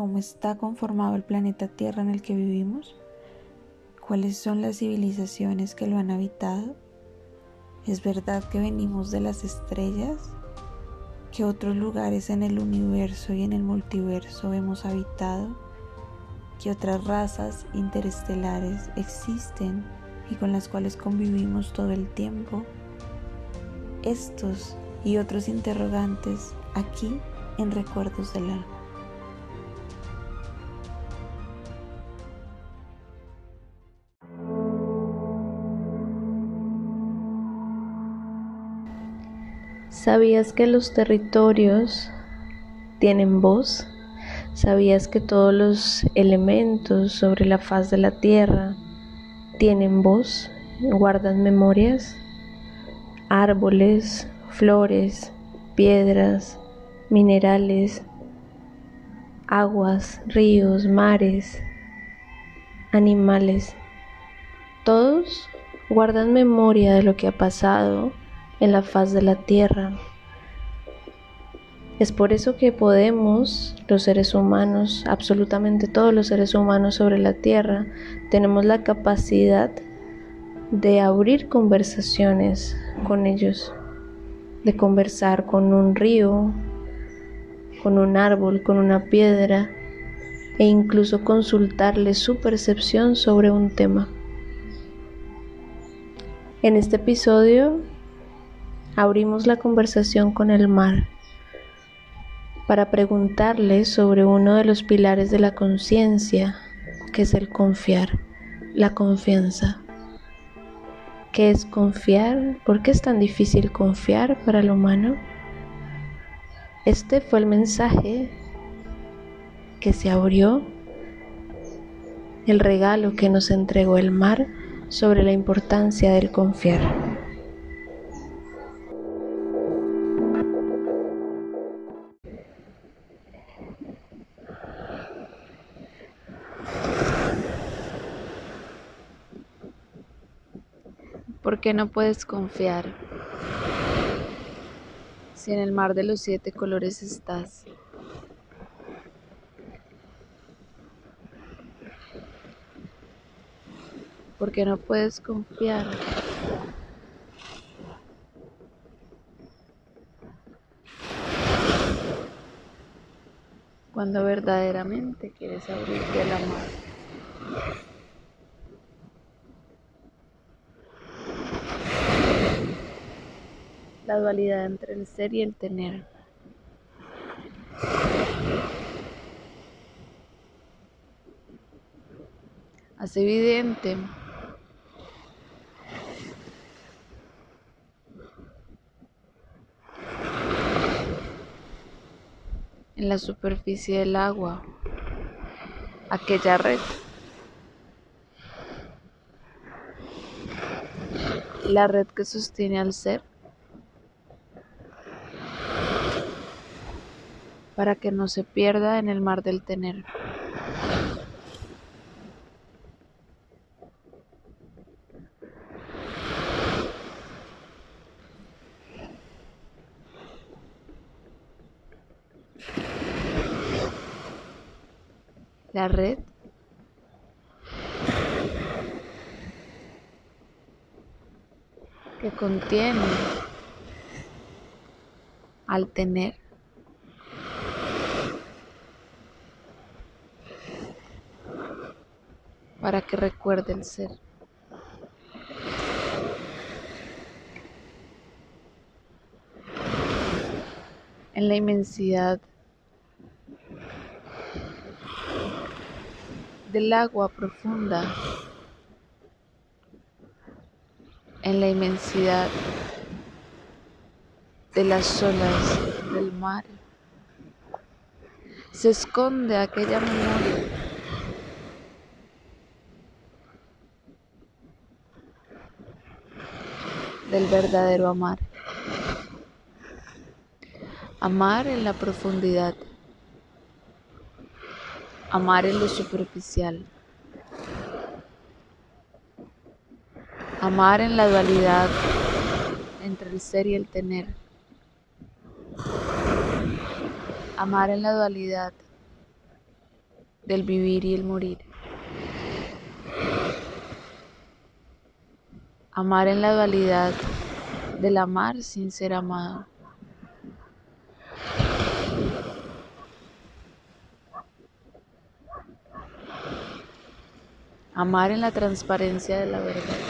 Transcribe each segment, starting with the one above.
cómo está conformado el planeta Tierra en el que vivimos? ¿Cuáles son las civilizaciones que lo han habitado? ¿Es verdad que venimos de las estrellas? ¿Qué otros lugares en el universo y en el multiverso hemos habitado? ¿Qué otras razas interestelares existen y con las cuales convivimos todo el tiempo? Estos y otros interrogantes aquí en Recuerdos del Alma. ¿Sabías que los territorios tienen voz? ¿Sabías que todos los elementos sobre la faz de la Tierra tienen voz? ¿Guardan memorias? Árboles, flores, piedras, minerales, aguas, ríos, mares, animales. Todos guardan memoria de lo que ha pasado en la faz de la tierra. Es por eso que podemos, los seres humanos, absolutamente todos los seres humanos sobre la tierra, tenemos la capacidad de abrir conversaciones con ellos, de conversar con un río, con un árbol, con una piedra e incluso consultarle su percepción sobre un tema. En este episodio abrimos la conversación con el mar para preguntarle sobre uno de los pilares de la conciencia, que es el confiar, la confianza. ¿Qué es confiar? ¿Por qué es tan difícil confiar para el humano? Este fue el mensaje que se abrió, el regalo que nos entregó el mar sobre la importancia del confiar. ¿Por qué no puedes confiar? Si en el mar de los siete colores estás. ¿Por qué no puedes confiar? Cuando verdaderamente quieres abrirte la mar. La dualidad entre el ser y el tener. Hace evidente en la superficie del agua aquella red. La red que sostiene al ser para que no se pierda en el mar del tener. La red que contiene al tener para que recuerde el ser. En la inmensidad del agua profunda, en la inmensidad de las olas del mar, se esconde aquella memoria del verdadero amar. Amar en la profundidad. Amar en lo superficial. Amar en la dualidad entre el ser y el tener. Amar en la dualidad del vivir y el morir. Amar en la dualidad del amar sin ser amado. Amar en la transparencia de la verdad.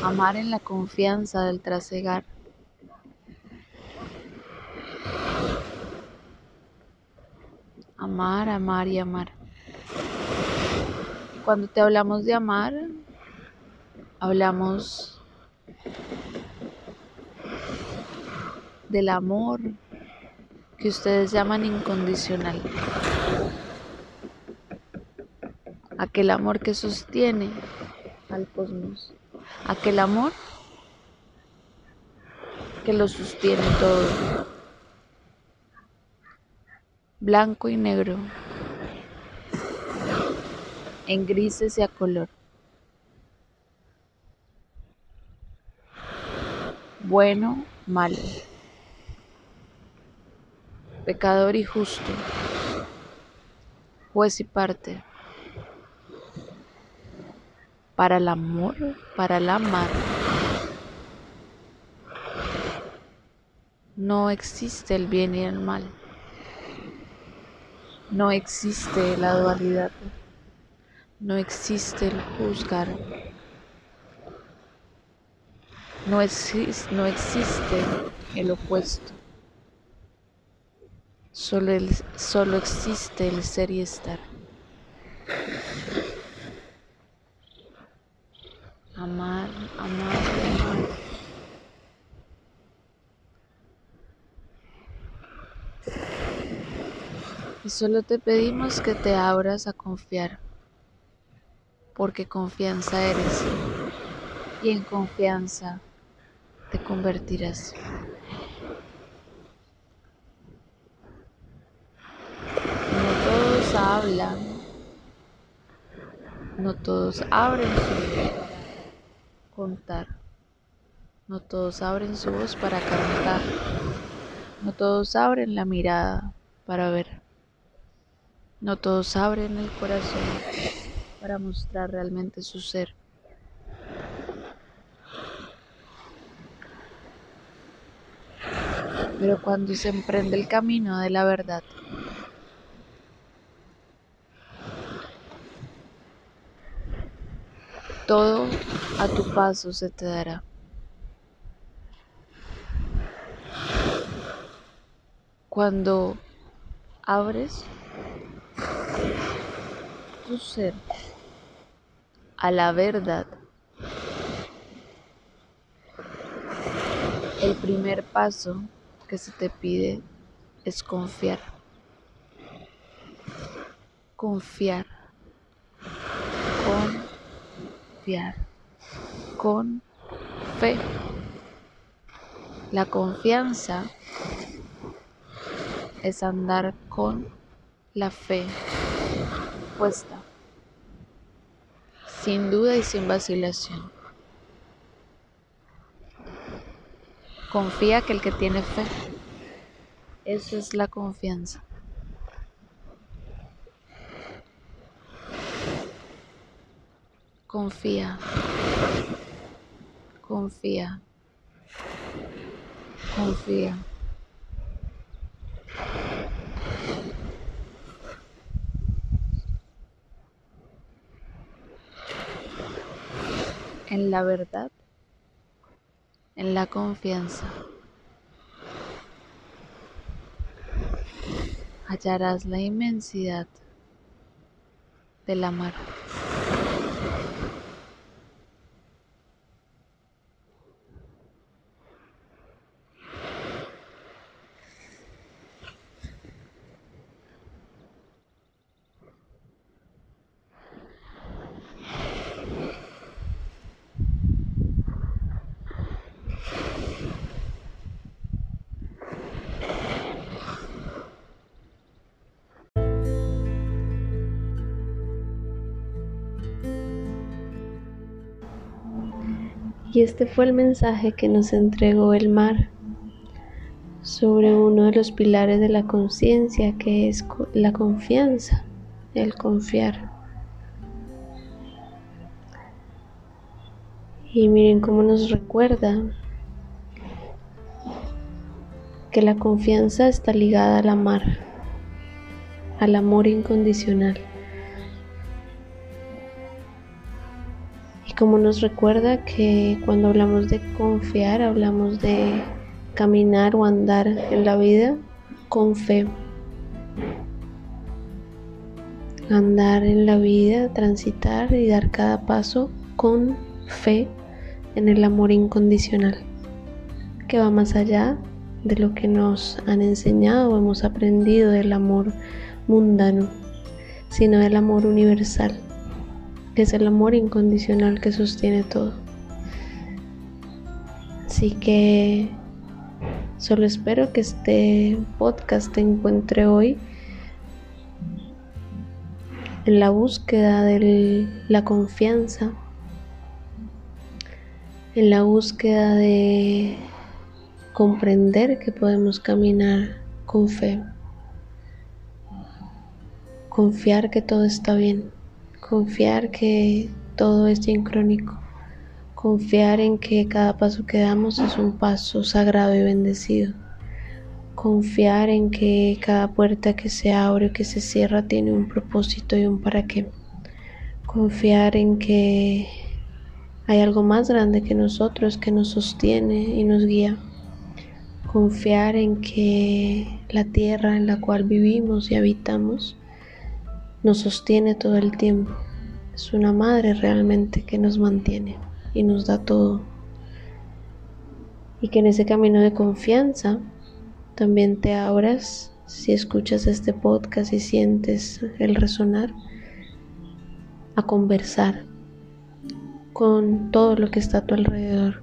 Amar en la confianza del trasegar. Amar, amar y amar. Cuando te hablamos de amar, hablamos del amor que ustedes llaman incondicional. Aquel amor que sostiene al cosmos. Aquel amor que lo sostiene todo. Blanco y negro. En grises y a color. Bueno, malo pecador y justo, juez y parte, para el amor, para el amar. No existe el bien y el mal. No existe la dualidad. No existe el juzgar. No, existe, no existe el opuesto. Solo, solo existe el ser y estar. Amar, amar, amar. Y solo te pedimos que te abras a confiar, porque confianza eres. Y en confianza te convertirás. hablan, no todos abren su voz para contar, no todos abren su voz para cantar, no todos abren la mirada para ver, no todos abren el corazón para mostrar realmente su ser. Pero cuando se emprende el camino de la verdad, todo a tu paso se te dará. Cuando abres ser a la verdad, el primer paso que se te pide es confiar. Confiar. Confiar con fe. La confianza es andar con la fe puesta, sin duda y sin vacilación. Confía que el que tiene fe, esa es la confianza. Confía. Confía. Confía. En la verdad, en la confianza, hallarás la inmensidad del amar. Y este fue el mensaje que nos entregó el mar sobre uno de los pilares de la conciencia que es la confianza, el confiar. Y miren cómo nos recuerda que la confianza está ligada al amar, al amor incondicional. Como nos recuerda que cuando hablamos de confiar, hablamos de caminar o andar en la vida con fe. Andar en la vida, transitar y dar cada paso con fe en el amor incondicional, que va más allá de lo que nos han enseñado o hemos aprendido del amor mundano, sino del amor universal, es el amor incondicional que sostiene todo. Así que Solo espero que este podcast te encuentre hoy en la búsqueda de la confianza, en la búsqueda de comprender que podemos caminar con fe, confiar que todo está bien, confiar que todo es sincrónico Confiar en que cada paso que damos es un paso sagrado y bendecido. Confiar en que cada puerta que se abre o que se cierra tiene un propósito y un para qué. Confiar en que hay algo más grande que nosotros que nos sostiene y nos guía. Confiar en que la tierra en la cual vivimos y habitamos nos sostiene todo el tiempo. Es una madre realmente que nos mantiene y nos da todo. Y que en ese camino de confianza también te abras si escuchas este podcast y sientes el resonar a conversar con todo lo que está a tu alrededor.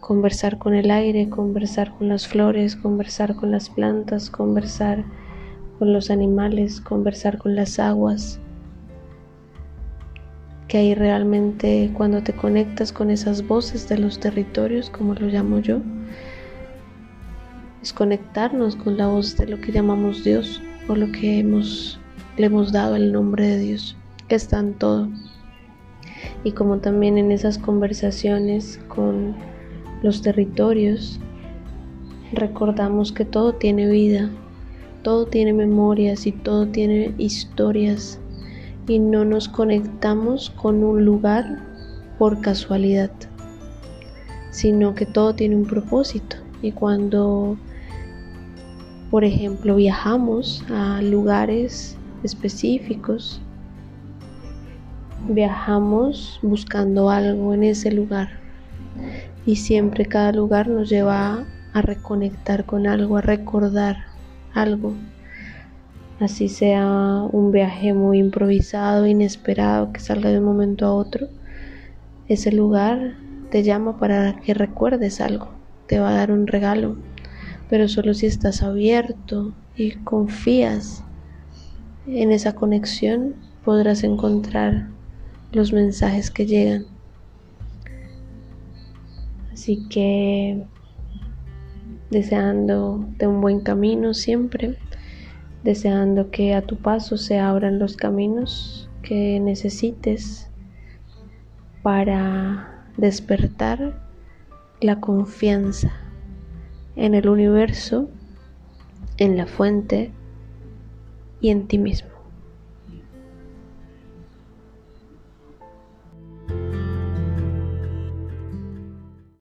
Conversar con el aire, conversar con las flores, conversar con las plantas, conversar con los animales, conversar con las aguas, que ahí realmente cuando te conectas con esas voces de los territorios, como lo llamo yo, es conectarnos con la voz de lo que llamamos Dios o lo que hemos, le hemos dado el nombre de Dios, que está en todo. Y como también en esas conversaciones con los territorios, recordamos que todo tiene vida, todo tiene memorias y todo tiene historias y no nos conectamos con un lugar por casualidad, sino que todo tiene un propósito. Y cuando, por ejemplo, viajamos a lugares específicos, viajamos buscando algo en ese lugar. Y siempre cada lugar nos lleva a reconectar con algo, a recordar algo así sea un viaje muy improvisado, inesperado, que salga de un momento a otro, ese lugar te llama para que recuerdes algo, te va a dar un regalo, pero solo si estás abierto y confías en esa conexión podrás encontrar los mensajes que llegan. Así que deseando de un buen camino siempre deseando que a tu paso se abran los caminos que necesites para despertar la confianza en el universo, en la fuente y en ti mismo.